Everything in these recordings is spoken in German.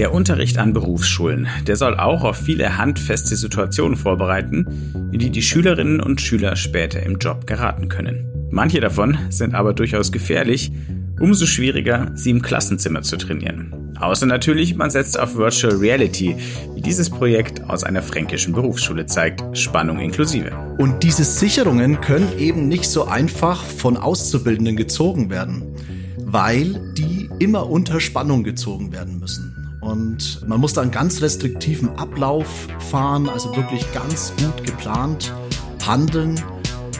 Der Unterricht an Berufsschulen, der soll auch auf viele handfeste Situationen vorbereiten, in die die Schülerinnen und Schüler später im Job geraten können. Manche davon sind aber durchaus gefährlich, umso schwieriger, sie im Klassenzimmer zu trainieren. Außer natürlich, man setzt auf Virtual Reality, wie dieses Projekt aus einer fränkischen Berufsschule zeigt, Spannung inklusive. Und diese Sicherungen können eben nicht so einfach von Auszubildenden gezogen werden, weil die immer unter Spannung gezogen werden müssen. Und man muss da einen ganz restriktiven Ablauf fahren, also wirklich ganz gut geplant handeln,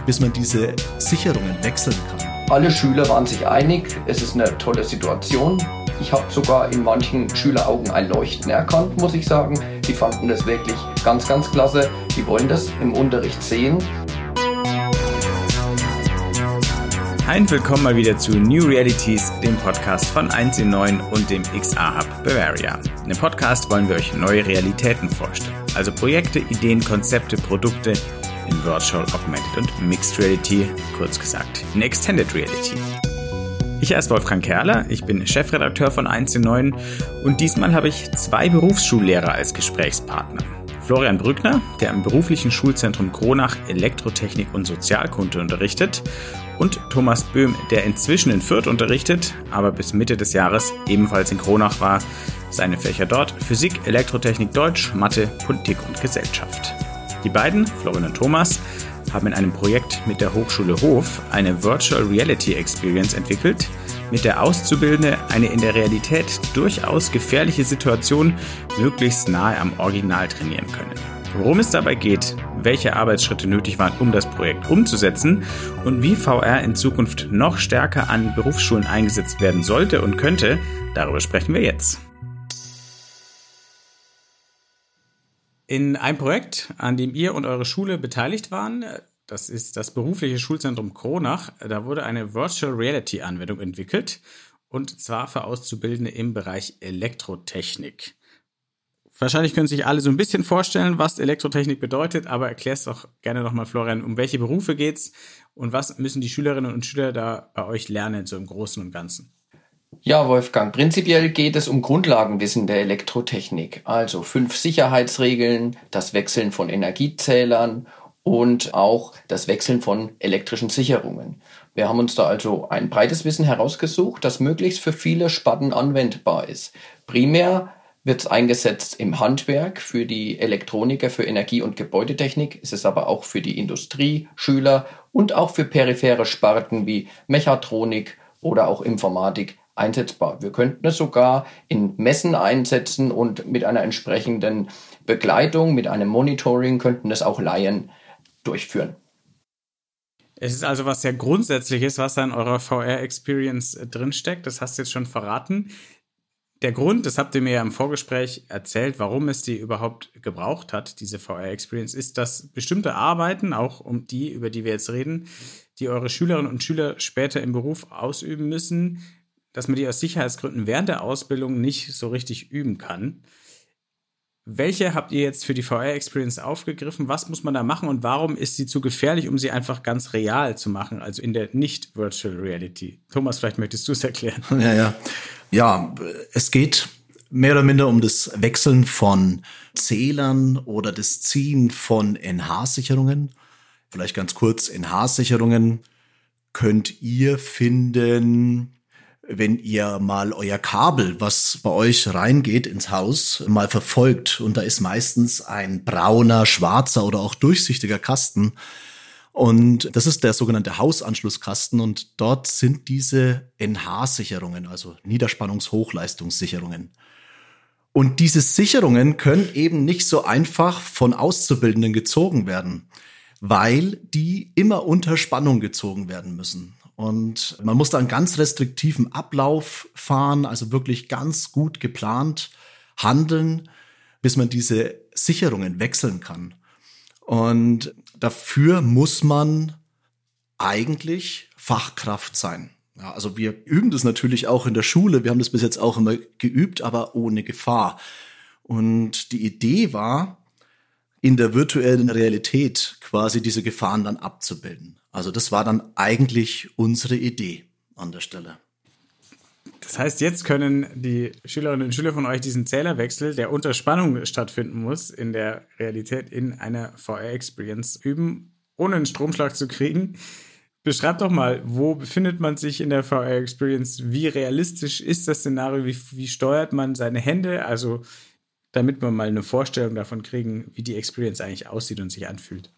bis man diese Sicherungen wechseln kann. Alle Schüler waren sich einig, es ist eine tolle Situation. Ich habe sogar in manchen Schüleraugen ein Leuchten erkannt, muss ich sagen. Die fanden das wirklich ganz, ganz klasse. Die wollen das im Unterricht sehen. Ein willkommen mal wieder zu New Realities, dem Podcast von 1 in 9 und dem XA Hub Bavaria. In dem Podcast wollen wir euch neue Realitäten vorstellen. Also Projekte, Ideen, Konzepte, Produkte in Virtual, Augmented und Mixed Reality, kurz gesagt in Extended Reality. Ich heiße Wolfgang Kerler, ich bin Chefredakteur von 1 in 9 und diesmal habe ich zwei Berufsschullehrer als Gesprächspartner. Florian Brückner, der im beruflichen Schulzentrum Kronach Elektrotechnik und Sozialkunde unterrichtet und Thomas Böhm, der inzwischen in Fürth unterrichtet, aber bis Mitte des Jahres ebenfalls in Kronach war. Seine Fächer dort Physik, Elektrotechnik, Deutsch, Mathe, Politik und Gesellschaft. Die beiden, Florian und Thomas, haben in einem Projekt mit der Hochschule Hof eine Virtual Reality Experience entwickelt, mit der Auszubildende eine in der Realität durchaus gefährliche Situation möglichst nahe am Original trainieren können. Worum es dabei geht, welche Arbeitsschritte nötig waren, um das Projekt umzusetzen und wie VR in Zukunft noch stärker an Berufsschulen eingesetzt werden sollte und könnte, darüber sprechen wir jetzt. In einem Projekt, an dem ihr und eure Schule beteiligt waren, das ist das berufliche Schulzentrum Kronach, da wurde eine Virtual Reality Anwendung entwickelt und zwar für Auszubildende im Bereich Elektrotechnik. Wahrscheinlich können sich alle so ein bisschen vorstellen, was Elektrotechnik bedeutet, aber erklärst doch gerne nochmal, Florian, um welche Berufe geht's und was müssen die Schülerinnen und Schüler da bei euch lernen, so im Großen und Ganzen? Ja, Wolfgang, prinzipiell geht es um Grundlagenwissen der Elektrotechnik, also fünf Sicherheitsregeln, das Wechseln von Energiezählern und auch das Wechseln von elektrischen Sicherungen. Wir haben uns da also ein breites Wissen herausgesucht, das möglichst für viele Sparten anwendbar ist. Primär wird es eingesetzt im Handwerk für die Elektroniker, für Energie- und Gebäudetechnik. Es ist aber auch für die Industrie, Schüler und auch für periphere Sparten wie Mechatronik oder auch Informatik einsetzbar. Wir könnten es sogar in Messen einsetzen und mit einer entsprechenden Begleitung, mit einem Monitoring könnten es auch Laien durchführen. Es ist also was sehr Grundsätzliches, was da in eurer VR-Experience äh, drinsteckt. Das hast du jetzt schon verraten. Der Grund, das habt ihr mir ja im Vorgespräch erzählt, warum es die überhaupt gebraucht hat, diese VR-Experience, ist, dass bestimmte Arbeiten, auch um die, über die wir jetzt reden, die eure Schülerinnen und Schüler später im Beruf ausüben müssen, dass man die aus Sicherheitsgründen während der Ausbildung nicht so richtig üben kann. Welche habt ihr jetzt für die VR-Experience aufgegriffen? Was muss man da machen und warum ist sie zu gefährlich, um sie einfach ganz real zu machen, also in der nicht-Virtual Reality? Thomas, vielleicht möchtest du es erklären. Ja, ja. Ja, es geht mehr oder minder um das Wechseln von Zählern oder das Ziehen von NH-Sicherungen. Vielleicht ganz kurz, NH-Sicherungen könnt ihr finden wenn ihr mal euer Kabel, was bei euch reingeht ins Haus, mal verfolgt und da ist meistens ein brauner, schwarzer oder auch durchsichtiger Kasten. Und das ist der sogenannte Hausanschlusskasten und dort sind diese NH-Sicherungen, also Niederspannungshochleistungssicherungen. Und diese Sicherungen können eben nicht so einfach von Auszubildenden gezogen werden, weil die immer unter Spannung gezogen werden müssen. Und man muss da einen ganz restriktiven Ablauf fahren, also wirklich ganz gut geplant handeln, bis man diese Sicherungen wechseln kann. Und dafür muss man eigentlich Fachkraft sein. Ja, also wir üben das natürlich auch in der Schule. Wir haben das bis jetzt auch immer geübt, aber ohne Gefahr. Und die Idee war, in der virtuellen Realität quasi diese Gefahren dann abzubilden. Also das war dann eigentlich unsere Idee an der Stelle. Das heißt, jetzt können die Schülerinnen und Schüler von euch diesen Zählerwechsel, der unter Spannung stattfinden muss, in der Realität in einer VR-Experience üben, ohne einen Stromschlag zu kriegen. Beschreib doch mal, wo befindet man sich in der VR-Experience? Wie realistisch ist das Szenario? Wie, wie steuert man seine Hände? Also, damit wir mal eine Vorstellung davon kriegen, wie die Experience eigentlich aussieht und sich anfühlt.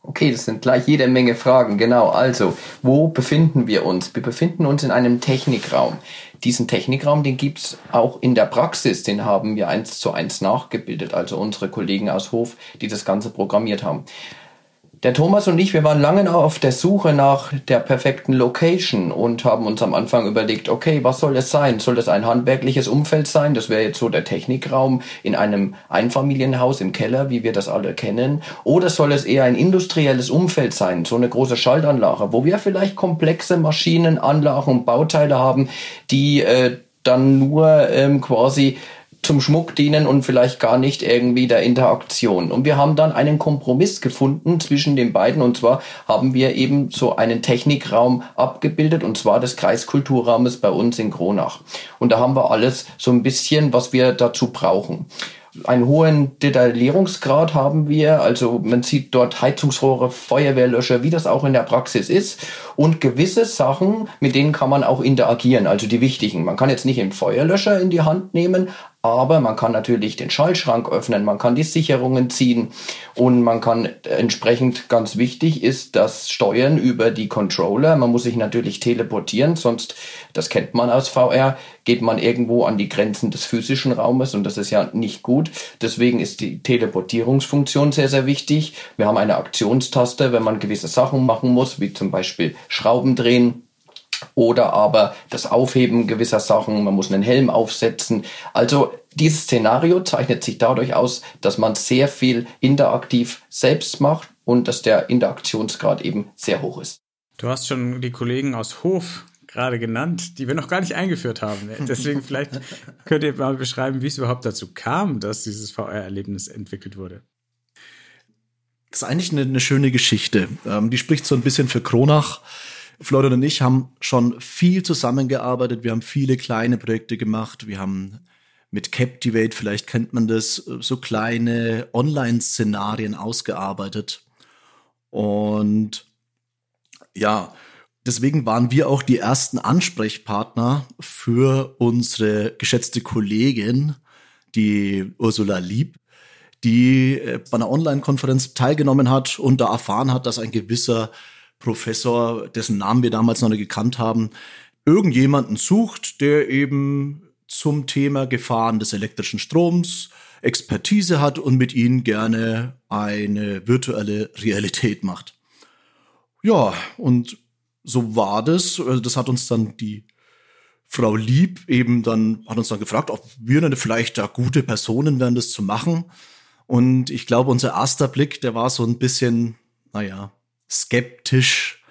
Okay, das sind gleich jede Menge Fragen. Genau, also, wo befinden wir uns? Wir befinden uns in einem Technikraum. Diesen Technikraum, den gibt's auch in der Praxis, den haben wir eins zu eins nachgebildet, also unsere Kollegen aus Hof, die das Ganze programmiert haben. Der Thomas und ich, wir waren lange auf der Suche nach der perfekten Location und haben uns am Anfang überlegt, okay, was soll es sein? Soll das ein handwerkliches Umfeld sein? Das wäre jetzt so der Technikraum in einem Einfamilienhaus im Keller, wie wir das alle kennen. Oder soll es eher ein industrielles Umfeld sein? So eine große Schaltanlage, wo wir vielleicht komplexe Maschinen, Anlagen und Bauteile haben, die äh, dann nur ähm, quasi zum Schmuck dienen und vielleicht gar nicht irgendwie der Interaktion. Und wir haben dann einen Kompromiss gefunden zwischen den beiden und zwar haben wir eben so einen Technikraum abgebildet und zwar des Kreiskulturraumes bei uns in Kronach. Und da haben wir alles so ein bisschen, was wir dazu brauchen einen hohen Detaillierungsgrad haben wir. Also man sieht dort Heizungsrohre, Feuerwehrlöscher, wie das auch in der Praxis ist. Und gewisse Sachen, mit denen kann man auch interagieren, also die wichtigen. Man kann jetzt nicht einen Feuerlöscher in die Hand nehmen, aber man kann natürlich den Schaltschrank öffnen, man kann die Sicherungen ziehen und man kann entsprechend ganz wichtig ist das Steuern über die Controller. Man muss sich natürlich teleportieren, sonst, das kennt man aus VR, geht man irgendwo an die Grenzen des physischen Raumes und das ist ja nicht gut. Deswegen ist die Teleportierungsfunktion sehr, sehr wichtig. Wir haben eine Aktionstaste, wenn man gewisse Sachen machen muss, wie zum Beispiel Schrauben drehen oder aber das Aufheben gewisser Sachen, man muss einen Helm aufsetzen. Also dieses Szenario zeichnet sich dadurch aus, dass man sehr viel interaktiv selbst macht und dass der Interaktionsgrad eben sehr hoch ist. Du hast schon die Kollegen aus Hof gerade genannt, die wir noch gar nicht eingeführt haben. Deswegen vielleicht könnt ihr mal beschreiben, wie es überhaupt dazu kam, dass dieses VR-Erlebnis entwickelt wurde. Das ist eigentlich eine, eine schöne Geschichte. Ähm, die spricht so ein bisschen für Kronach. Florian und ich haben schon viel zusammengearbeitet. Wir haben viele kleine Projekte gemacht. Wir haben mit Captivate, vielleicht kennt man das, so kleine Online-Szenarien ausgearbeitet. Und ja, deswegen waren wir auch die ersten Ansprechpartner für unsere geschätzte Kollegin, die Ursula Lieb, die bei einer Online-Konferenz teilgenommen hat und da erfahren hat, dass ein gewisser Professor, dessen Namen wir damals noch nicht gekannt haben, irgendjemanden sucht, der eben zum Thema Gefahren des elektrischen Stroms Expertise hat und mit ihnen gerne eine virtuelle Realität macht. Ja, und so war das. Also das hat uns dann die Frau Lieb eben dann, hat uns dann gefragt, ob wir denn vielleicht da gute Personen wären, das zu machen. Und ich glaube, unser erster Blick, der war so ein bisschen, naja, skeptisch,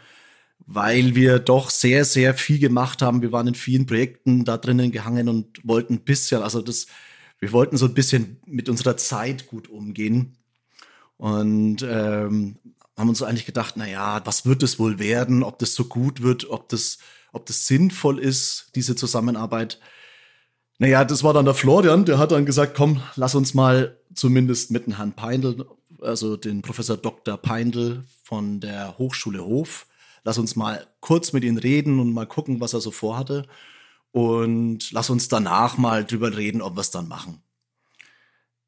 weil wir doch sehr, sehr viel gemacht haben. Wir waren in vielen Projekten da drinnen gehangen und wollten ein bisschen, also das, wir wollten so ein bisschen mit unserer Zeit gut umgehen. Und ähm, haben uns eigentlich gedacht, na ja, was wird es wohl werden, ob das so gut wird, ob das, ob das sinnvoll ist, diese Zusammenarbeit. Naja, das war dann der Florian, der hat dann gesagt, komm, lass uns mal zumindest mit dem Herrn Peindl also den Professor Dr. Peindl von der Hochschule Hof. Lass uns mal kurz mit ihm reden und mal gucken, was er so vorhatte. Und lass uns danach mal drüber reden, ob wir es dann machen.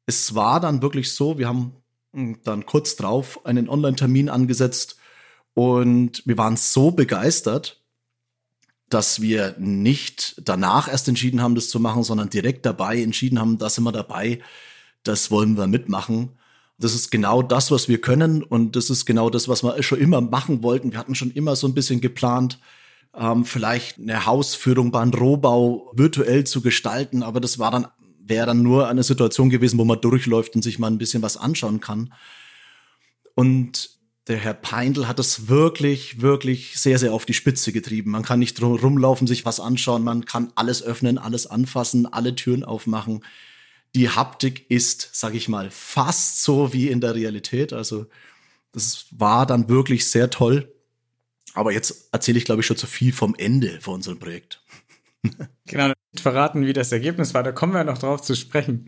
Es war dann wirklich so, wir haben hm, dann kurz drauf einen Online-Termin angesetzt und wir waren so begeistert, dass wir nicht danach erst entschieden haben, das zu machen, sondern direkt dabei entschieden haben, da sind wir dabei, das wollen wir mitmachen. Das ist genau das, was wir können und das ist genau das, was wir schon immer machen wollten. Wir hatten schon immer so ein bisschen geplant, ähm, vielleicht eine Hausführung bei einem Rohbau virtuell zu gestalten, aber das war dann wäre dann nur eine Situation gewesen, wo man durchläuft und sich mal ein bisschen was anschauen kann. Und der Herr Peindl hat das wirklich, wirklich sehr, sehr auf die Spitze getrieben. Man kann nicht rumlaufen, sich was anschauen, man kann alles öffnen, alles anfassen, alle Türen aufmachen die Haptik ist, sage ich mal, fast so wie in der Realität. Also das war dann wirklich sehr toll. Aber jetzt erzähle ich, glaube ich, schon zu viel vom Ende von unserem Projekt. genau, verraten, wie das Ergebnis war, da kommen wir noch drauf zu sprechen.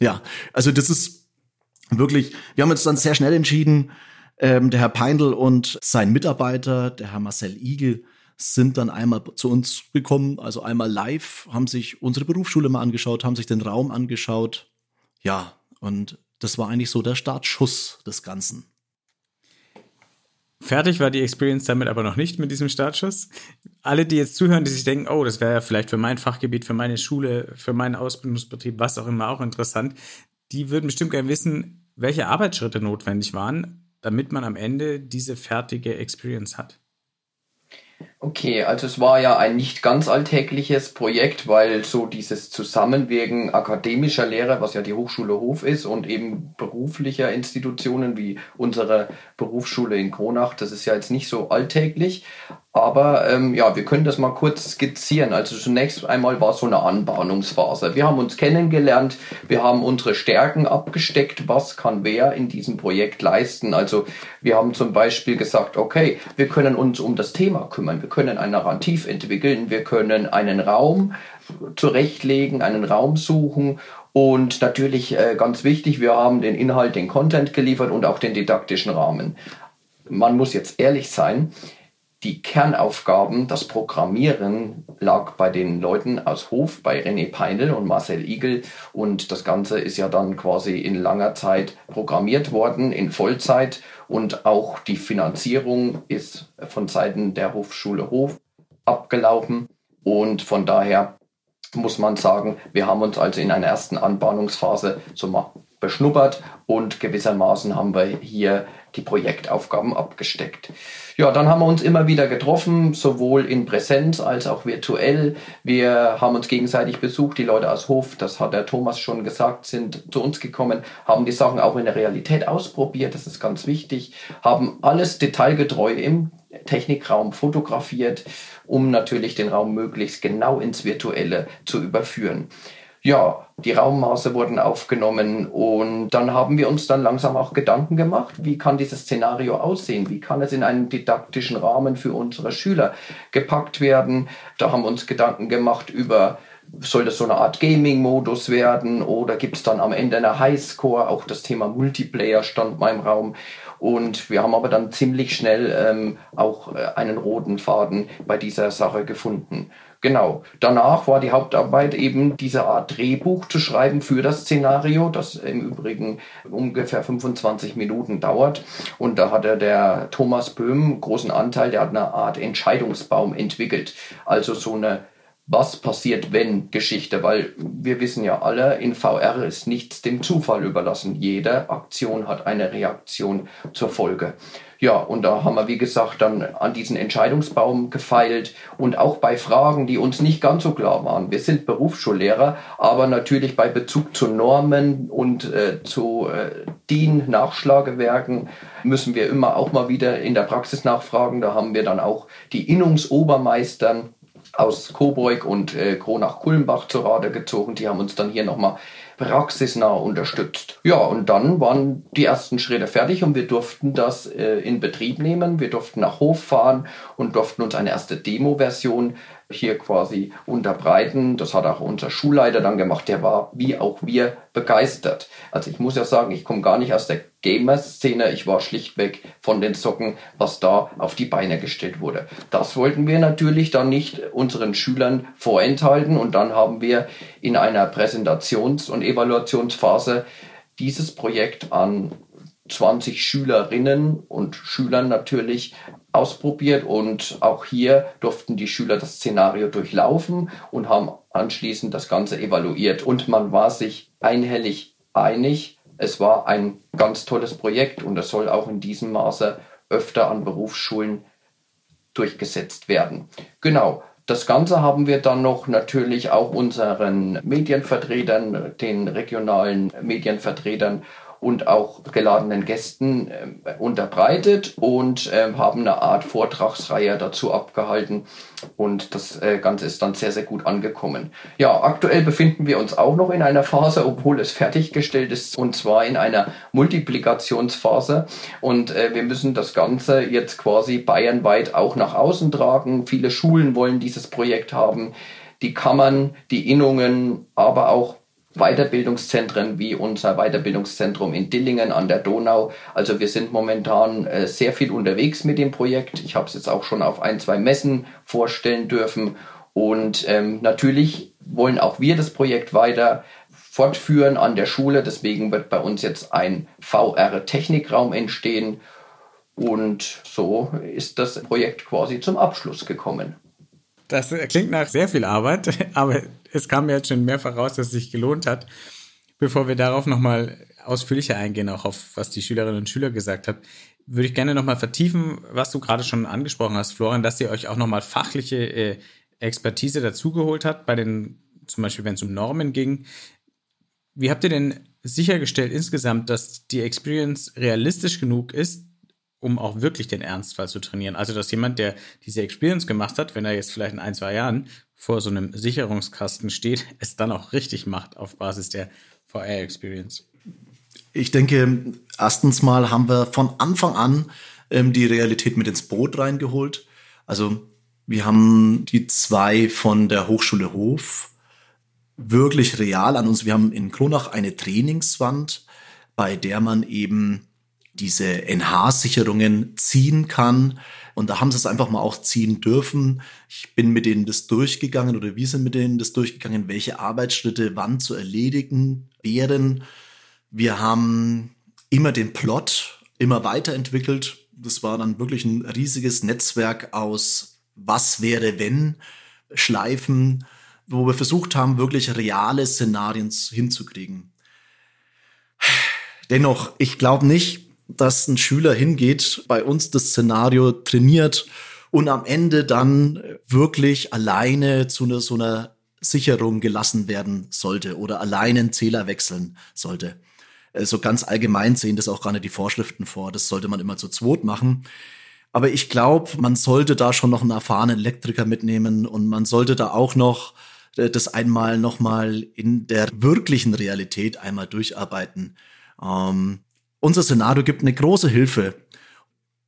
Ja, also das ist wirklich, wir haben uns dann sehr schnell entschieden, ähm, der Herr Peindl und sein Mitarbeiter, der Herr Marcel Igel, sind dann einmal zu uns gekommen, also einmal live, haben sich unsere Berufsschule mal angeschaut, haben sich den Raum angeschaut. Ja, und das war eigentlich so der Startschuss des Ganzen. Fertig war die Experience damit aber noch nicht mit diesem Startschuss. Alle, die jetzt zuhören, die sich denken, oh, das wäre ja vielleicht für mein Fachgebiet, für meine Schule, für meinen Ausbildungsbetrieb, was auch immer auch interessant, die würden bestimmt gerne wissen, welche Arbeitsschritte notwendig waren, damit man am Ende diese fertige Experience hat. Okay, also es war ja ein nicht ganz alltägliches Projekt, weil so dieses Zusammenwirken akademischer Lehrer, was ja die Hochschule Hof ist, und eben beruflicher Institutionen wie unsere Berufsschule in Kronach, das ist ja jetzt nicht so alltäglich. Aber ähm, ja, wir können das mal kurz skizzieren. Also zunächst einmal war so eine Anbahnungsphase. Wir haben uns kennengelernt, wir haben unsere Stärken abgesteckt, was kann wer in diesem Projekt leisten. Also wir haben zum Beispiel gesagt, okay, wir können uns um das Thema kümmern, wir können ein Narrativ entwickeln, wir können einen Raum zurechtlegen, einen Raum suchen und natürlich äh, ganz wichtig, wir haben den Inhalt, den Content geliefert und auch den didaktischen Rahmen. Man muss jetzt ehrlich sein, die Kernaufgaben, das Programmieren lag bei den Leuten aus Hof, bei René Peinl und Marcel Igel. Und das Ganze ist ja dann quasi in langer Zeit programmiert worden, in Vollzeit. Und auch die Finanzierung ist von Seiten der Hofschule Hof abgelaufen. Und von daher muss man sagen, wir haben uns also in einer ersten Anbahnungsphase so mal beschnuppert und gewissermaßen haben wir hier die Projektaufgaben abgesteckt. Ja, dann haben wir uns immer wieder getroffen, sowohl in Präsenz als auch virtuell. Wir haben uns gegenseitig besucht. Die Leute aus Hof, das hat der Thomas schon gesagt, sind zu uns gekommen, haben die Sachen auch in der Realität ausprobiert. Das ist ganz wichtig. Haben alles detailgetreu im Technikraum fotografiert, um natürlich den Raum möglichst genau ins Virtuelle zu überführen ja, die Raummaße wurden aufgenommen und dann haben wir uns dann langsam auch Gedanken gemacht, wie kann dieses Szenario aussehen, wie kann es in einen didaktischen Rahmen für unsere Schüler gepackt werden. Da haben wir uns Gedanken gemacht über soll das so eine Art Gaming-Modus werden oder gibt es dann am Ende eine Highscore? Auch das Thema Multiplayer stand mal im Raum. Und wir haben aber dann ziemlich schnell ähm, auch äh, einen roten Faden bei dieser Sache gefunden. Genau. Danach war die Hauptarbeit eben diese Art Drehbuch zu schreiben für das Szenario, das im Übrigen ungefähr 25 Minuten dauert. Und da hatte der Thomas Böhm großen Anteil, der hat eine Art Entscheidungsbaum entwickelt. Also so eine was passiert, wenn Geschichte, weil wir wissen ja alle, in VR ist nichts dem Zufall überlassen. Jede Aktion hat eine Reaktion zur Folge. Ja, und da haben wir, wie gesagt, dann an diesen Entscheidungsbaum gefeilt und auch bei Fragen, die uns nicht ganz so klar waren. Wir sind Berufsschullehrer, aber natürlich bei Bezug zu Normen und äh, zu äh, DIN-Nachschlagewerken müssen wir immer auch mal wieder in der Praxis nachfragen. Da haben wir dann auch die Innungsobermeistern aus Coburg und äh, Kronach-Kulmbach zu Rate gezogen. Die haben uns dann hier nochmal praxisnah unterstützt. Ja, und dann waren die ersten Schritte fertig und wir durften das äh, in Betrieb nehmen. Wir durften nach Hof fahren und durften uns eine erste Demo-Version hier quasi unterbreiten. Das hat auch unser Schulleiter dann gemacht. Der war wie auch wir begeistert. Also ich muss ja sagen, ich komme gar nicht aus der Gamer-Szene. Ich war schlichtweg von den Socken, was da auf die Beine gestellt wurde. Das wollten wir natürlich dann nicht unseren Schülern vorenthalten. Und dann haben wir in einer Präsentations- und Evaluationsphase dieses Projekt an 20 Schülerinnen und Schülern natürlich ausprobiert und auch hier durften die Schüler das Szenario durchlaufen und haben anschließend das Ganze evaluiert und man war sich einhellig einig, es war ein ganz tolles Projekt und es soll auch in diesem Maße öfter an Berufsschulen durchgesetzt werden. Genau. Das Ganze haben wir dann noch natürlich auch unseren Medienvertretern, den regionalen Medienvertretern und auch geladenen Gästen äh, unterbreitet und äh, haben eine Art Vortragsreihe dazu abgehalten und das äh, Ganze ist dann sehr, sehr gut angekommen. Ja, aktuell befinden wir uns auch noch in einer Phase, obwohl es fertiggestellt ist und zwar in einer Multiplikationsphase und äh, wir müssen das Ganze jetzt quasi bayernweit auch nach außen tragen. Viele Schulen wollen dieses Projekt haben. die Kammern, die Innungen, aber auch Weiterbildungszentren wie unser Weiterbildungszentrum in Dillingen an der Donau. Also wir sind momentan äh, sehr viel unterwegs mit dem Projekt. Ich habe es jetzt auch schon auf ein, zwei Messen vorstellen dürfen. Und ähm, natürlich wollen auch wir das Projekt weiter fortführen an der Schule. Deswegen wird bei uns jetzt ein VR-Technikraum entstehen. Und so ist das Projekt quasi zum Abschluss gekommen. Das klingt nach sehr viel Arbeit, aber es kam mir jetzt schon mehrfach raus, dass es sich gelohnt hat. Bevor wir darauf nochmal ausführlicher eingehen, auch auf was die Schülerinnen und Schüler gesagt haben, würde ich gerne nochmal vertiefen, was du gerade schon angesprochen hast, Florian, dass ihr euch auch nochmal fachliche äh, Expertise dazugeholt habt, bei den, zum Beispiel wenn es um Normen ging. Wie habt ihr denn sichergestellt insgesamt, dass die Experience realistisch genug ist, um auch wirklich den Ernstfall zu trainieren. Also, dass jemand, der diese Experience gemacht hat, wenn er jetzt vielleicht in ein, zwei Jahren vor so einem Sicherungskasten steht, es dann auch richtig macht auf Basis der VR-Experience. Ich denke, erstens mal haben wir von Anfang an ähm, die Realität mit ins Boot reingeholt. Also wir haben die zwei von der Hochschule Hof wirklich real an uns. Wir haben in Kronach eine Trainingswand, bei der man eben diese NH-Sicherungen ziehen kann. Und da haben sie es einfach mal auch ziehen dürfen. Ich bin mit denen das durchgegangen oder wir sind mit denen das durchgegangen, welche Arbeitsschritte wann zu erledigen wären. Wir haben immer den Plot immer weiterentwickelt. Das war dann wirklich ein riesiges Netzwerk aus Was wäre wenn Schleifen, wo wir versucht haben, wirklich reale Szenarien hinzukriegen. Dennoch, ich glaube nicht, dass ein Schüler hingeht, bei uns das Szenario trainiert und am Ende dann wirklich alleine zu einer, so einer Sicherung gelassen werden sollte oder alleine einen Zähler wechseln sollte. So also ganz allgemein sehen das auch gar nicht die Vorschriften vor. Das sollte man immer zu zweit machen. Aber ich glaube, man sollte da schon noch einen erfahrenen Elektriker mitnehmen und man sollte da auch noch äh, das einmal nochmal in der wirklichen Realität einmal durcharbeiten. Ähm, unser Szenario gibt eine große Hilfe.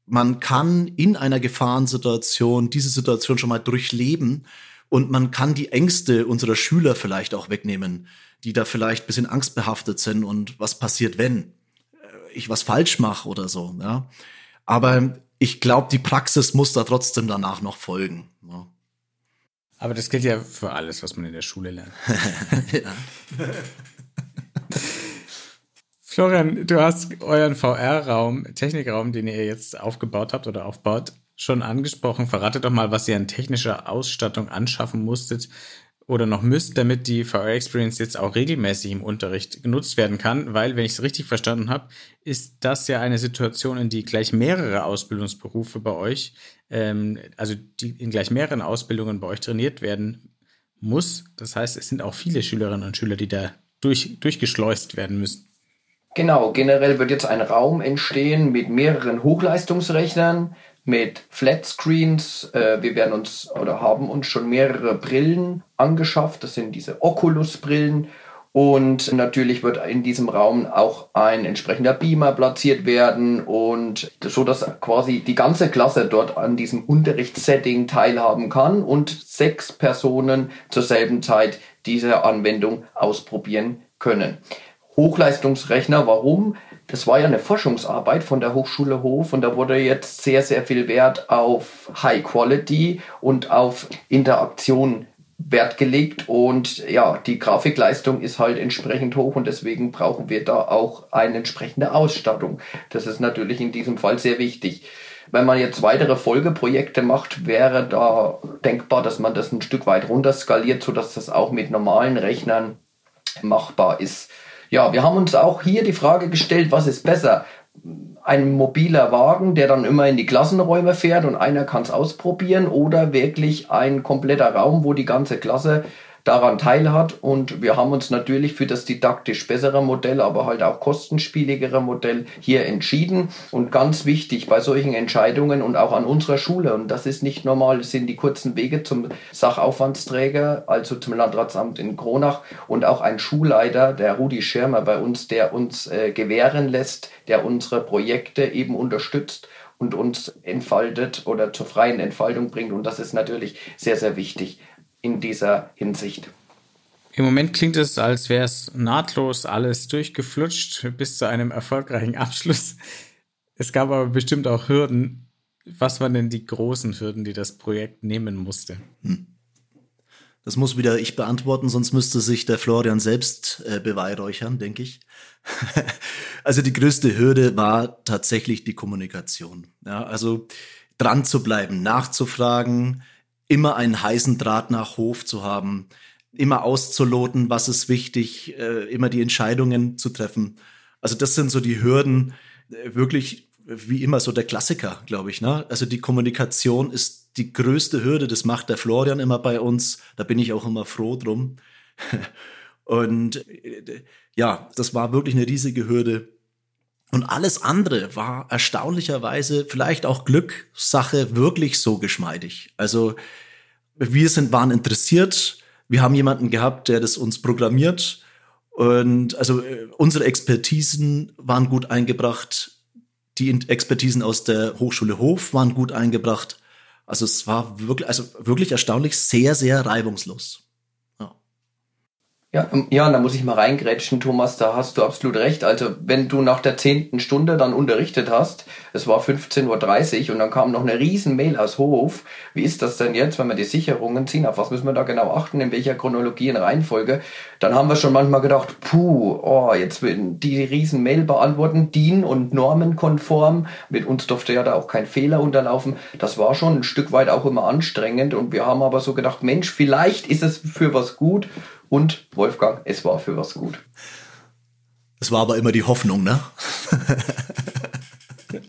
Man kann in einer Gefahrensituation diese Situation schon mal durchleben und man kann die Ängste unserer Schüler vielleicht auch wegnehmen, die da vielleicht ein bisschen angstbehaftet sind und was passiert, wenn ich was falsch mache oder so. Ja. Aber ich glaube, die Praxis muss da trotzdem danach noch folgen. Ja. Aber das gilt ja für alles, was man in der Schule lernt. ja. Florian, du hast euren VR-Raum, Technikraum, den ihr jetzt aufgebaut habt oder aufbaut, schon angesprochen. Verrate doch mal, was ihr an technischer Ausstattung anschaffen musstet oder noch müsst, damit die VR-Experience jetzt auch regelmäßig im Unterricht genutzt werden kann, weil, wenn ich es richtig verstanden habe, ist das ja eine Situation, in die gleich mehrere Ausbildungsberufe bei euch, ähm, also die in gleich mehreren Ausbildungen bei euch trainiert werden muss. Das heißt, es sind auch viele Schülerinnen und Schüler, die da durch, durchgeschleust werden müssen. Genau, generell wird jetzt ein Raum entstehen mit mehreren Hochleistungsrechnern, mit Flatscreens. Äh, wir werden uns oder haben uns schon mehrere Brillen angeschafft. Das sind diese Oculus-Brillen. Und natürlich wird in diesem Raum auch ein entsprechender Beamer platziert werden und so, dass quasi die ganze Klasse dort an diesem Unterrichtssetting teilhaben kann und sechs Personen zur selben Zeit diese Anwendung ausprobieren können. Hochleistungsrechner. Warum? Das war ja eine Forschungsarbeit von der Hochschule Hof und da wurde jetzt sehr, sehr viel Wert auf High Quality und auf Interaktion Wert gelegt und ja, die Grafikleistung ist halt entsprechend hoch und deswegen brauchen wir da auch eine entsprechende Ausstattung. Das ist natürlich in diesem Fall sehr wichtig. Wenn man jetzt weitere Folgeprojekte macht, wäre da denkbar, dass man das ein Stück weit runter skaliert, sodass das auch mit normalen Rechnern machbar ist. Ja, wir haben uns auch hier die Frage gestellt, was ist besser? Ein mobiler Wagen, der dann immer in die Klassenräume fährt und einer kann es ausprobieren oder wirklich ein kompletter Raum, wo die ganze Klasse daran teilhat. Und wir haben uns natürlich für das didaktisch bessere Modell, aber halt auch kostenspieligere Modell hier entschieden. Und ganz wichtig bei solchen Entscheidungen und auch an unserer Schule, und das ist nicht normal, sind die kurzen Wege zum Sachaufwandsträger, also zum Landratsamt in Kronach und auch ein Schulleiter, der Rudi Schirmer bei uns, der uns äh, gewähren lässt, der unsere Projekte eben unterstützt und uns entfaltet oder zur freien Entfaltung bringt. Und das ist natürlich sehr, sehr wichtig. In dieser Hinsicht. Im Moment klingt es, als wäre es nahtlos alles durchgeflutscht bis zu einem erfolgreichen Abschluss. Es gab aber bestimmt auch Hürden. Was waren denn die großen Hürden, die das Projekt nehmen musste? Hm. Das muss wieder ich beantworten, sonst müsste sich der Florian selbst äh, beweihräuchern, denke ich. also die größte Hürde war tatsächlich die Kommunikation. Ja, also dran zu bleiben, nachzufragen, immer einen heißen Draht nach Hof zu haben, immer auszuloten, was ist wichtig, äh, immer die Entscheidungen zu treffen. Also das sind so die Hürden, äh, wirklich wie immer so der Klassiker, glaube ich. Ne? Also die Kommunikation ist die größte Hürde. Das macht der Florian immer bei uns. Da bin ich auch immer froh drum. Und äh, ja, das war wirklich eine riesige Hürde. Und alles andere war erstaunlicherweise vielleicht auch Glückssache wirklich so geschmeidig. Also wir sind, waren interessiert. Wir haben jemanden gehabt, der das uns programmiert. Und also äh, unsere Expertisen waren gut eingebracht. Die Expertisen aus der Hochschule Hof waren gut eingebracht. Also es war wirklich, also wirklich erstaunlich sehr, sehr reibungslos. Ja, ähm, ja, da muss ich mal reingrätschen, Thomas, da hast du absolut recht. Also wenn du nach der zehnten Stunde dann unterrichtet hast, es war 15.30 Uhr und dann kam noch eine riesen Mail aus Hof, wie ist das denn jetzt, wenn wir die Sicherungen ziehen, auf was müssen wir da genau achten, in welcher Chronologie und Reihenfolge, dann haben wir schon manchmal gedacht, puh, oh, jetzt werden die riesen Mail beantworten, DIN und normenkonform, mit uns durfte ja da auch kein Fehler unterlaufen, das war schon ein Stück weit auch immer anstrengend und wir haben aber so gedacht, Mensch, vielleicht ist es für was gut, und Wolfgang, es war für was gut. Es war aber immer die Hoffnung, ne?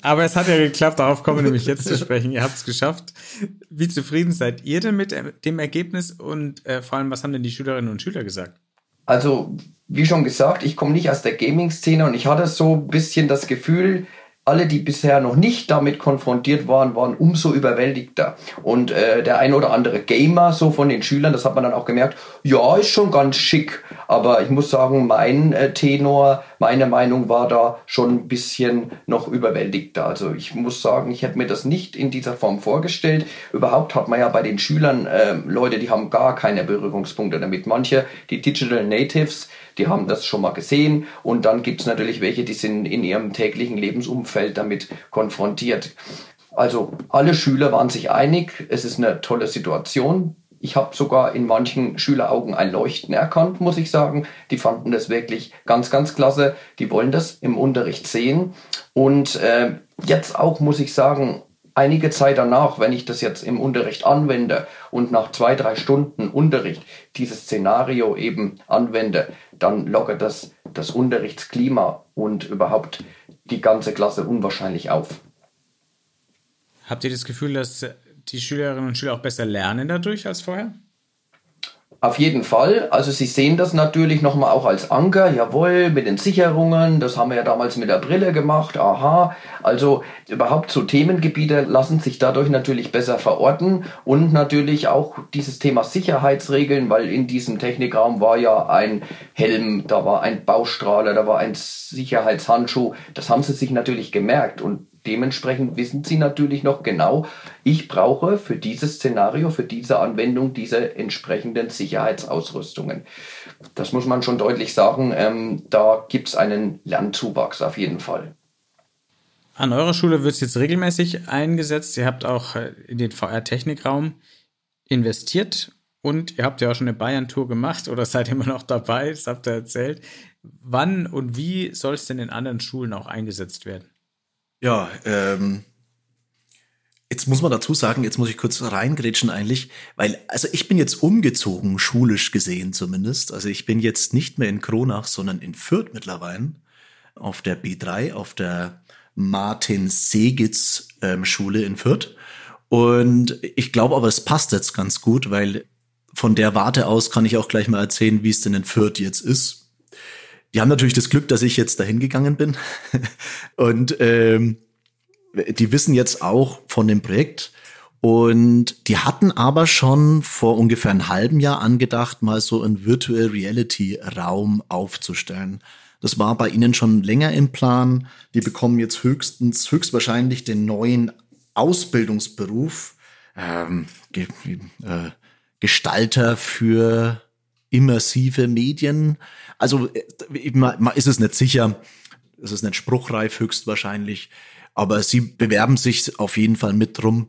aber es hat ja geklappt, darauf kommen wir nämlich jetzt zu sprechen. Ihr habt es geschafft. Wie zufrieden seid ihr denn mit dem Ergebnis und äh, vor allem, was haben denn die Schülerinnen und Schüler gesagt? Also, wie schon gesagt, ich komme nicht aus der Gaming-Szene und ich hatte so ein bisschen das Gefühl, alle, die bisher noch nicht damit konfrontiert waren, waren umso überwältigter. Und äh, der ein oder andere Gamer, so von den Schülern, das hat man dann auch gemerkt, ja, ist schon ganz schick. Aber ich muss sagen, mein äh, Tenor, meine Meinung war da schon ein bisschen noch überwältigter. Also ich muss sagen, ich hätte mir das nicht in dieser Form vorgestellt. Überhaupt hat man ja bei den Schülern äh, Leute, die haben gar keine Berührungspunkte damit. Manche, die Digital Natives, die haben das schon mal gesehen und dann gibt es natürlich welche, die sind in ihrem täglichen Lebensumfeld damit konfrontiert. Also alle Schüler waren sich einig, es ist eine tolle Situation. Ich habe sogar in manchen Schüleraugen ein Leuchten erkannt, muss ich sagen. Die fanden das wirklich ganz, ganz klasse. Die wollen das im Unterricht sehen. Und äh, jetzt auch, muss ich sagen, einige Zeit danach, wenn ich das jetzt im Unterricht anwende und nach zwei, drei Stunden Unterricht dieses Szenario eben anwende, dann lockert das das Unterrichtsklima und überhaupt die ganze Klasse unwahrscheinlich auf. Habt ihr das Gefühl, dass die Schülerinnen und Schüler auch besser lernen dadurch als vorher? Auf jeden Fall. Also Sie sehen das natürlich nochmal auch als Anker. Jawohl, mit den Sicherungen. Das haben wir ja damals mit der Brille gemacht. Aha. Also überhaupt so Themengebiete lassen sich dadurch natürlich besser verorten. Und natürlich auch dieses Thema Sicherheitsregeln, weil in diesem Technikraum war ja ein Helm, da war ein Baustrahler, da war ein Sicherheitshandschuh. Das haben Sie sich natürlich gemerkt. Und Dementsprechend wissen Sie natürlich noch genau, ich brauche für dieses Szenario, für diese Anwendung diese entsprechenden Sicherheitsausrüstungen. Das muss man schon deutlich sagen. Ähm, da gibt es einen Lernzuwachs auf jeden Fall. An eurer Schule wird es jetzt regelmäßig eingesetzt. Ihr habt auch äh, in den VR-Technikraum investiert und ihr habt ja auch schon eine Bayern-Tour gemacht oder seid immer noch dabei, das habt ihr erzählt. Wann und wie soll es denn in anderen Schulen auch eingesetzt werden? Ja, ähm, jetzt muss man dazu sagen, jetzt muss ich kurz reingrätschen eigentlich, weil, also ich bin jetzt umgezogen, schulisch gesehen zumindest. Also ich bin jetzt nicht mehr in Kronach, sondern in Fürth mittlerweile, auf der B3, auf der Martin Segitz ähm, in Fürth. Und ich glaube aber, es passt jetzt ganz gut, weil von der Warte aus kann ich auch gleich mal erzählen, wie es denn in Fürth jetzt ist. Die haben natürlich das Glück, dass ich jetzt dahin gegangen bin. Und ähm, die wissen jetzt auch von dem Projekt. Und die hatten aber schon vor ungefähr einem halben Jahr angedacht, mal so einen Virtual Reality Raum aufzustellen. Das war bei ihnen schon länger im Plan. Die bekommen jetzt höchstens, höchstwahrscheinlich den neuen Ausbildungsberuf ähm, äh, Gestalter für immersive Medien. Also man ist es nicht sicher, es ist nicht spruchreif höchstwahrscheinlich, aber sie bewerben sich auf jeden Fall mit drum.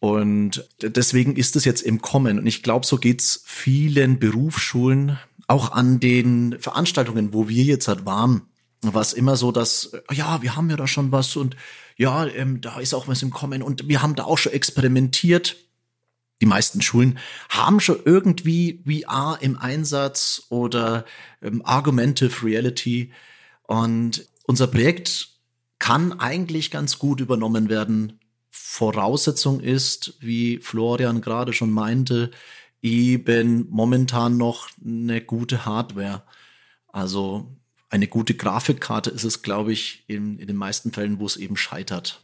Und deswegen ist es jetzt im Kommen. Und ich glaube, so geht's vielen Berufsschulen, auch an den Veranstaltungen, wo wir jetzt halt waren, war es immer so, dass, ja, wir haben ja da schon was und ja, ähm, da ist auch was im Kommen und wir haben da auch schon experimentiert. Die meisten Schulen haben schon irgendwie VR im Einsatz oder ähm, Argumentive Reality. Und unser Projekt kann eigentlich ganz gut übernommen werden. Voraussetzung ist, wie Florian gerade schon meinte, eben momentan noch eine gute Hardware. Also eine gute Grafikkarte ist es, glaube ich, in, in den meisten Fällen, wo es eben scheitert.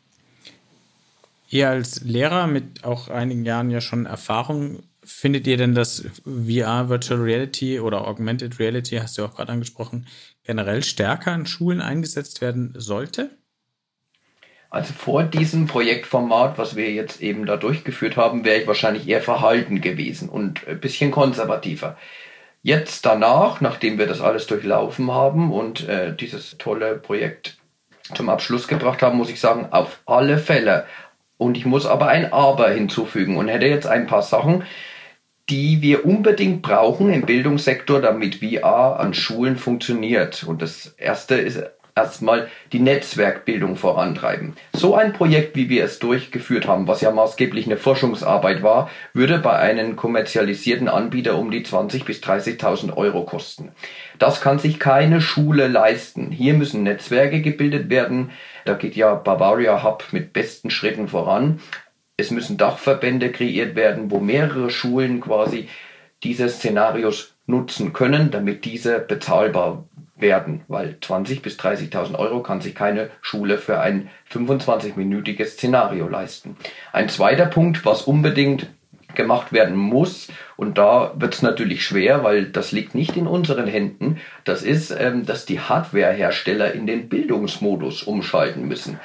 Ihr als Lehrer mit auch einigen Jahren ja schon Erfahrung, findet ihr denn, dass VR, Virtual Reality oder Augmented Reality, hast du auch gerade angesprochen, generell stärker in Schulen eingesetzt werden sollte? Also vor diesem Projektformat, was wir jetzt eben da durchgeführt haben, wäre ich wahrscheinlich eher verhalten gewesen und ein bisschen konservativer. Jetzt danach, nachdem wir das alles durchlaufen haben und äh, dieses tolle Projekt zum Abschluss gebracht haben, muss ich sagen, auf alle Fälle. Und ich muss aber ein Aber hinzufügen und hätte jetzt ein paar Sachen, die wir unbedingt brauchen im Bildungssektor, damit VR an Schulen funktioniert. Und das erste ist erstmal die Netzwerkbildung vorantreiben. So ein Projekt, wie wir es durchgeführt haben, was ja maßgeblich eine Forschungsarbeit war, würde bei einem kommerzialisierten Anbieter um die 20.000 bis 30.000 Euro kosten. Das kann sich keine Schule leisten. Hier müssen Netzwerke gebildet werden. Da geht ja Bavaria Hub mit besten Schritten voran. Es müssen Dachverbände kreiert werden, wo mehrere Schulen quasi diese Szenarios nutzen können, damit diese bezahlbar werden, weil 20 bis 30.000 Euro kann sich keine Schule für ein 25-minütiges Szenario leisten. Ein zweiter Punkt, was unbedingt gemacht werden muss, und da wird es natürlich schwer, weil das liegt nicht in unseren Händen, das ist, ähm, dass die Hardwarehersteller in den Bildungsmodus umschalten müssen.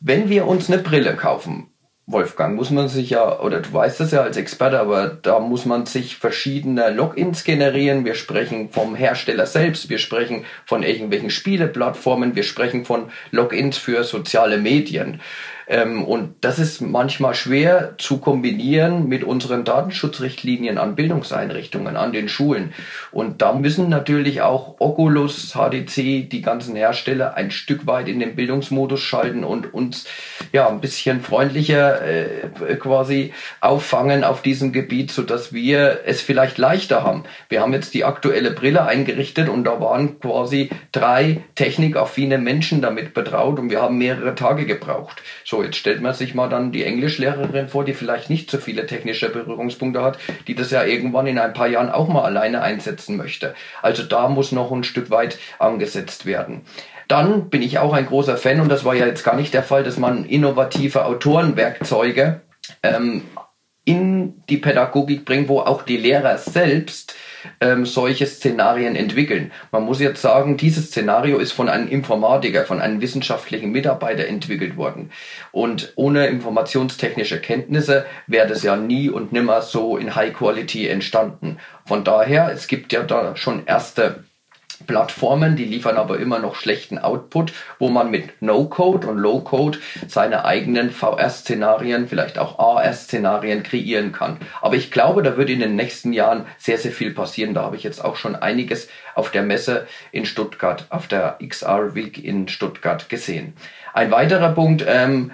Wenn wir uns eine Brille kaufen, Wolfgang, muss man sich ja, oder du weißt das ja als Experte, aber da muss man sich verschiedene Logins generieren. Wir sprechen vom Hersteller selbst, wir sprechen von irgendwelchen Spieleplattformen, wir sprechen von Logins für soziale Medien. Ähm, und das ist manchmal schwer zu kombinieren mit unseren Datenschutzrichtlinien an Bildungseinrichtungen, an den Schulen. Und da müssen natürlich auch Oculus, HDC, die ganzen Hersteller ein Stück weit in den Bildungsmodus schalten und uns ja ein bisschen freundlicher äh, quasi auffangen auf diesem Gebiet, so dass wir es vielleicht leichter haben. Wir haben jetzt die aktuelle Brille eingerichtet und da waren quasi drei technikaffine Menschen damit betraut und wir haben mehrere Tage gebraucht. So so, jetzt stellt man sich mal dann die Englischlehrerin vor, die vielleicht nicht so viele technische Berührungspunkte hat, die das ja irgendwann in ein paar Jahren auch mal alleine einsetzen möchte. Also da muss noch ein Stück weit angesetzt werden. Dann bin ich auch ein großer Fan, und das war ja jetzt gar nicht der Fall, dass man innovative Autorenwerkzeuge ähm, in die Pädagogik bringt, wo auch die Lehrer selbst ähm, solche Szenarien entwickeln. Man muss jetzt sagen, dieses Szenario ist von einem Informatiker, von einem wissenschaftlichen Mitarbeiter entwickelt worden. Und ohne informationstechnische Kenntnisse wäre das ja nie und nimmer so in High Quality entstanden. Von daher, es gibt ja da schon erste Plattformen, die liefern aber immer noch schlechten Output, wo man mit No-Code und Low-Code seine eigenen VR-Szenarien, vielleicht auch AR-Szenarien kreieren kann. Aber ich glaube, da wird in den nächsten Jahren sehr, sehr viel passieren. Da habe ich jetzt auch schon einiges auf der Messe in Stuttgart, auf der XR Week in Stuttgart gesehen. Ein weiterer Punkt, ähm,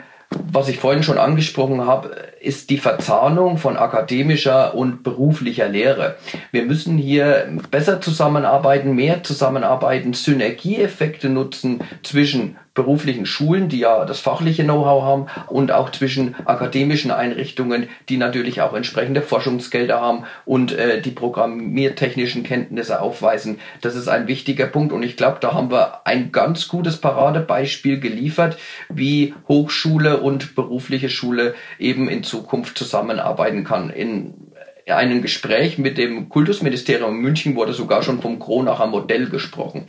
was ich vorhin schon angesprochen habe, ist die Verzahnung von akademischer und beruflicher Lehre. Wir müssen hier besser zusammenarbeiten, mehr zusammenarbeiten, Synergieeffekte nutzen zwischen beruflichen Schulen, die ja das fachliche Know-how haben, und auch zwischen akademischen Einrichtungen, die natürlich auch entsprechende Forschungsgelder haben und äh, die programmiertechnischen Kenntnisse aufweisen. Das ist ein wichtiger Punkt und ich glaube, da haben wir ein ganz gutes Paradebeispiel geliefert, wie Hochschule und berufliche Schule eben in Zukunft zusammenarbeiten kann. In einem Gespräch mit dem Kultusministerium München wurde sogar schon vom Kronacher Modell gesprochen.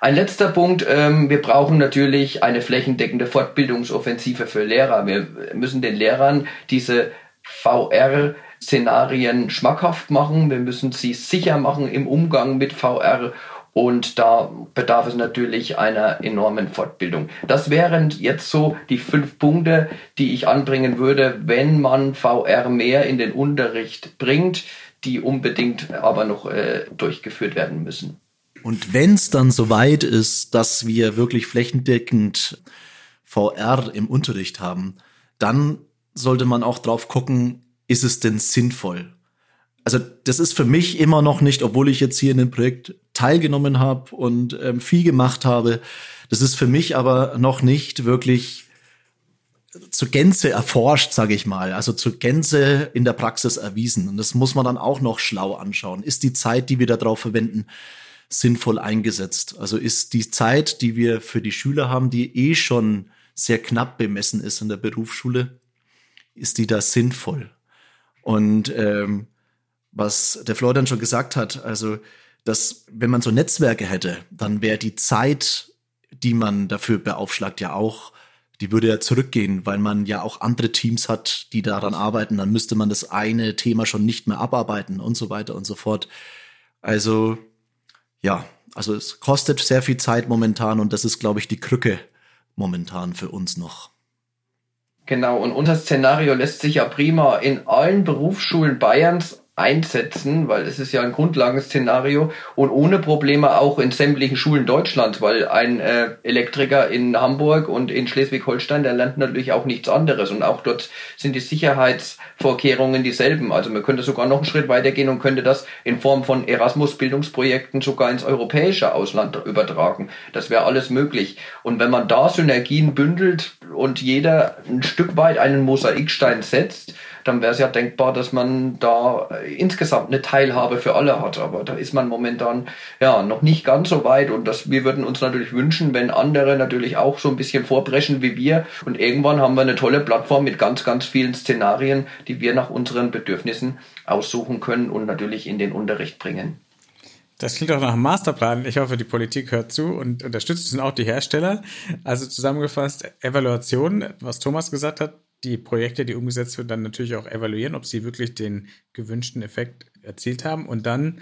Ein letzter Punkt, ähm, wir brauchen natürlich eine flächendeckende Fortbildungsoffensive für Lehrer. Wir müssen den Lehrern diese VR Szenarien schmackhaft machen, wir müssen sie sicher machen im Umgang mit VR und da bedarf es natürlich einer enormen Fortbildung. Das wären jetzt so die fünf Punkte, die ich anbringen würde, wenn man VR mehr in den Unterricht bringt, die unbedingt aber noch äh, durchgeführt werden müssen. Und wenn es dann soweit ist, dass wir wirklich flächendeckend VR im Unterricht haben, dann sollte man auch drauf gucken, ist es denn sinnvoll? Also das ist für mich immer noch nicht, obwohl ich jetzt hier in dem Projekt teilgenommen habe und ähm, viel gemacht habe, das ist für mich aber noch nicht wirklich zur Gänze erforscht, sage ich mal, also zur Gänze in der Praxis erwiesen. Und das muss man dann auch noch schlau anschauen. Ist die Zeit, die wir darauf verwenden, sinnvoll eingesetzt? Also ist die Zeit, die wir für die Schüler haben, die eh schon sehr knapp bemessen ist in der Berufsschule, ist die da sinnvoll? Und ähm, was der Florian schon gesagt hat, also dass wenn man so Netzwerke hätte, dann wäre die Zeit, die man dafür beaufschlagt, ja auch, die würde ja zurückgehen, weil man ja auch andere Teams hat, die daran arbeiten. Dann müsste man das eine Thema schon nicht mehr abarbeiten und so weiter und so fort. Also ja, also es kostet sehr viel Zeit momentan und das ist, glaube ich, die Krücke momentan für uns noch. Genau, und unser Szenario lässt sich ja prima in allen Berufsschulen Bayerns einsetzen, weil es ist ja ein Grundlagenszenario und ohne Probleme auch in sämtlichen Schulen Deutschlands, weil ein äh, Elektriker in Hamburg und in Schleswig-Holstein, der lernt natürlich auch nichts anderes und auch dort sind die Sicherheitsvorkehrungen dieselben. Also man könnte sogar noch einen Schritt weitergehen und könnte das in Form von Erasmus-Bildungsprojekten sogar ins europäische Ausland übertragen. Das wäre alles möglich. Und wenn man da Synergien bündelt und jeder ein Stück weit einen Mosaikstein setzt, dann wäre es ja denkbar, dass man da äh, insgesamt eine Teilhabe für alle hat. Aber da ist man momentan ja noch nicht ganz so weit und das, wir würden uns natürlich wünschen, wenn andere natürlich auch so ein bisschen vorbrechen wie wir und irgendwann haben wir eine tolle Plattform mit ganz, ganz vielen Szenarien, die wir nach unseren Bedürfnissen aussuchen können und natürlich in den Unterricht bringen. Das klingt auch nach einem Masterplan. Ich hoffe, die Politik hört zu und unterstützt es auch die Hersteller. Also zusammengefasst, Evaluation, was Thomas gesagt hat, die Projekte, die umgesetzt werden, dann natürlich auch evaluieren, ob sie wirklich den gewünschten Effekt erzielt haben und dann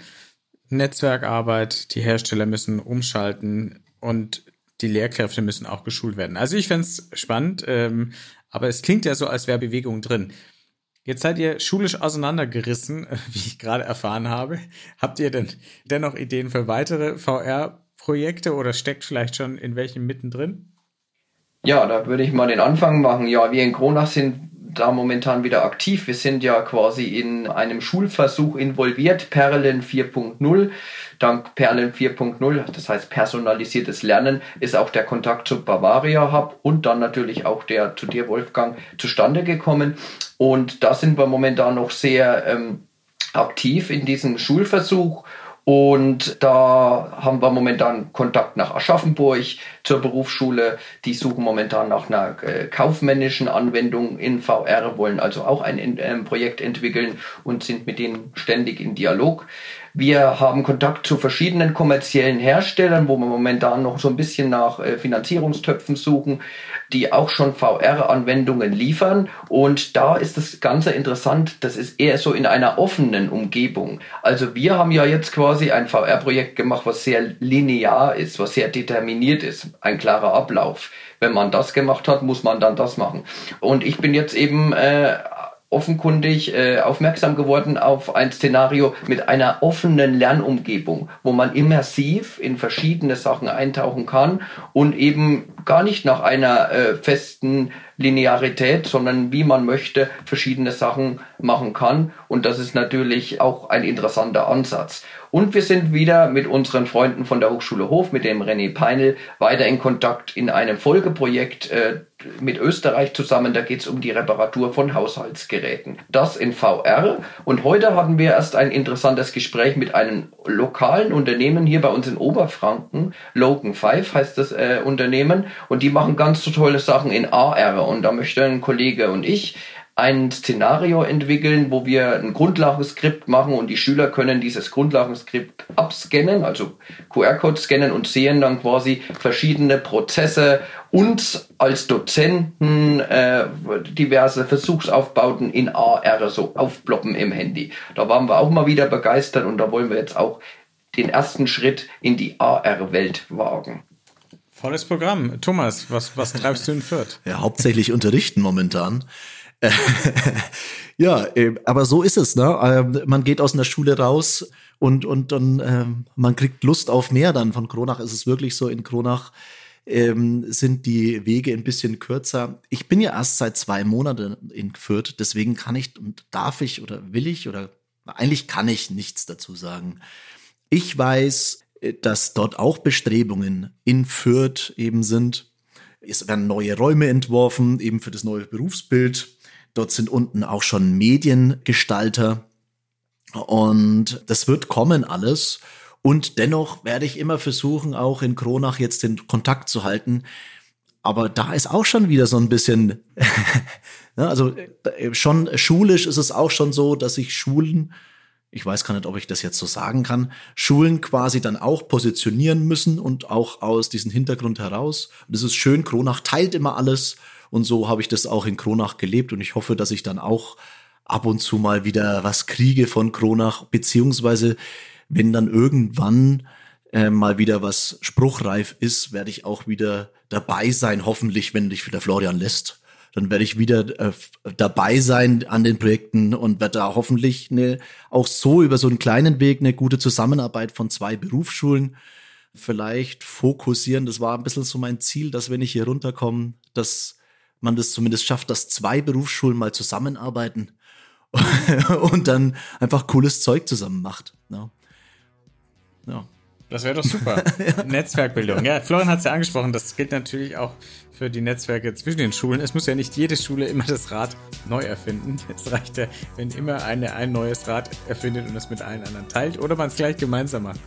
Netzwerkarbeit, die Hersteller müssen umschalten und die Lehrkräfte müssen auch geschult werden. Also ich fände es spannend, ähm, aber es klingt ja so, als wäre Bewegung drin. Jetzt seid ihr schulisch auseinandergerissen, wie ich gerade erfahren habe. Habt ihr denn dennoch Ideen für weitere VR-Projekte oder steckt vielleicht schon in welchem mittendrin? Ja, da würde ich mal den Anfang machen. Ja, wir in Kronach sind da momentan wieder aktiv. Wir sind ja quasi in einem Schulversuch involviert, Perlen 4.0. Dank Perlen 4.0, das heißt personalisiertes Lernen, ist auch der Kontakt zu Bavaria Hub und dann natürlich auch der zu dir, Wolfgang, zustande gekommen. Und da sind wir momentan noch sehr ähm, aktiv in diesem Schulversuch und da haben wir momentan Kontakt nach Aschaffenburg zur Berufsschule. Die suchen momentan nach einer äh, kaufmännischen Anwendung in VR, wollen also auch ein äh, Projekt entwickeln und sind mit denen ständig in Dialog. Wir haben Kontakt zu verschiedenen kommerziellen Herstellern, wo wir momentan noch so ein bisschen nach äh, Finanzierungstöpfen suchen, die auch schon VR-Anwendungen liefern. Und da ist das Ganze interessant, das ist eher so in einer offenen Umgebung. Also wir haben ja jetzt quasi ein VR-Projekt gemacht, was sehr linear ist, was sehr determiniert ist, ein klarer Ablauf wenn man das gemacht hat, muss man dann das machen. Und ich bin jetzt eben äh, offenkundig äh, aufmerksam geworden auf ein Szenario mit einer offenen Lernumgebung, wo man immersiv in verschiedene Sachen eintauchen kann und eben gar nicht nach einer äh, festen Linearität, sondern wie man möchte, verschiedene Sachen machen kann. Und das ist natürlich auch ein interessanter Ansatz. Und wir sind wieder mit unseren Freunden von der Hochschule Hof, mit dem René Peinel, weiter in Kontakt in einem Folgeprojekt äh, mit Österreich zusammen. Da geht es um die Reparatur von Haushaltsgeräten. Das in VR. Und heute hatten wir erst ein interessantes Gespräch mit einem lokalen Unternehmen hier bei uns in Oberfranken. Logan 5 heißt das äh, Unternehmen. Und die machen ganz so tolle Sachen in AR. Und da möchte ein Kollege und ich ein Szenario entwickeln, wo wir ein Grundlagenskript machen und die Schüler können dieses Grundlagenskript abscannen, also QR-Code scannen und sehen dann quasi verschiedene Prozesse und als Dozenten äh, diverse Versuchsaufbauten in AR so aufploppen im Handy. Da waren wir auch mal wieder begeistert und da wollen wir jetzt auch den ersten Schritt in die AR-Welt wagen. Volles Programm. Thomas, was, was treibst du in Fürth? Ja, hauptsächlich unterrichten momentan. ja, äh, aber so ist es. Ne? Ähm, man geht aus einer Schule raus und, und dann ähm, man kriegt Lust auf mehr. Dann von Kronach ist es wirklich so. In Kronach ähm, sind die Wege ein bisschen kürzer. Ich bin ja erst seit zwei Monaten in Fürth, deswegen kann ich und darf ich oder will ich oder eigentlich kann ich nichts dazu sagen. Ich weiß, äh, dass dort auch Bestrebungen in Fürth eben sind. Es werden neue Räume entworfen, eben für das neue Berufsbild. Dort sind unten auch schon Mediengestalter. Und das wird kommen alles. Und dennoch werde ich immer versuchen, auch in Kronach jetzt den Kontakt zu halten. Aber da ist auch schon wieder so ein bisschen, also äh, schon schulisch ist es auch schon so, dass sich Schulen, ich weiß gar nicht, ob ich das jetzt so sagen kann, Schulen quasi dann auch positionieren müssen und auch aus diesem Hintergrund heraus. Und das ist schön, Kronach teilt immer alles und so habe ich das auch in Kronach gelebt und ich hoffe, dass ich dann auch ab und zu mal wieder was kriege von Kronach, beziehungsweise wenn dann irgendwann äh, mal wieder was spruchreif ist, werde ich auch wieder dabei sein, hoffentlich, wenn dich wieder Florian lässt. Dann werde ich wieder äh, dabei sein an den Projekten und werde da hoffentlich eine, auch so über so einen kleinen Weg eine gute Zusammenarbeit von zwei Berufsschulen vielleicht fokussieren. Das war ein bisschen so mein Ziel, dass wenn ich hier runterkomme, dass man das zumindest schafft, dass zwei Berufsschulen mal zusammenarbeiten und dann einfach cooles Zeug zusammen macht. Ja. ja. Das wäre doch super. Netzwerkbildung. Ja, Florian hat es ja angesprochen, das gilt natürlich auch für die Netzwerke zwischen den Schulen. Es muss ja nicht jede Schule immer das Rad neu erfinden. Es reicht ja, wenn immer eine ein neues Rad erfindet und es mit allen anderen teilt oder man es gleich gemeinsam macht.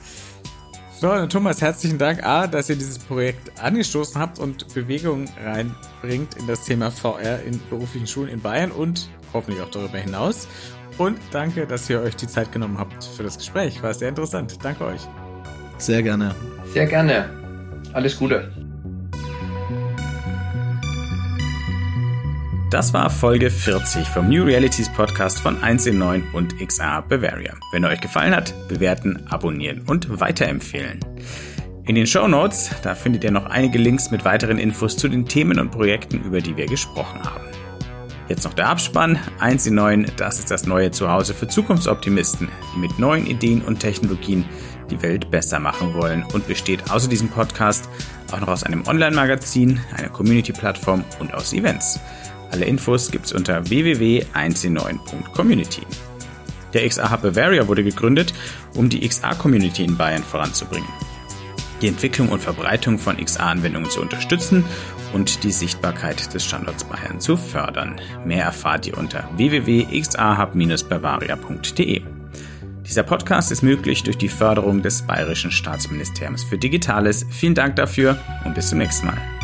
Florian und Thomas, herzlichen Dank, A, dass ihr dieses Projekt angestoßen habt und Bewegung reinbringt in das Thema VR in beruflichen Schulen in Bayern und hoffentlich auch darüber hinaus. Und danke, dass ihr euch die Zeit genommen habt für das Gespräch. War sehr interessant. Danke euch. Sehr gerne. Sehr gerne. Alles Gute. Das war Folge 40 vom New Realities Podcast von 1 in 9 und XR Bavaria. Wenn euch gefallen hat, bewerten, abonnieren und weiterempfehlen. In den Show Notes, da findet ihr noch einige Links mit weiteren Infos zu den Themen und Projekten, über die wir gesprochen haben. Jetzt noch der Abspann. 1 in 9, das ist das neue Zuhause für Zukunftsoptimisten, die mit neuen Ideen und Technologien die Welt besser machen wollen und besteht außer diesem Podcast auch noch aus einem Online-Magazin, einer Community-Plattform und aus Events. Alle Infos gibt's unter www.1c9.community. Der XA Hub Bavaria wurde gegründet, um die XA-Community in Bayern voranzubringen, die Entwicklung und Verbreitung von XA-Anwendungen zu unterstützen und die Sichtbarkeit des Standorts Bayern zu fördern. Mehr erfahrt ihr unter www.xahub-bavaria.de. Dieser Podcast ist möglich durch die Förderung des Bayerischen Staatsministeriums für Digitales. Vielen Dank dafür und bis zum nächsten Mal.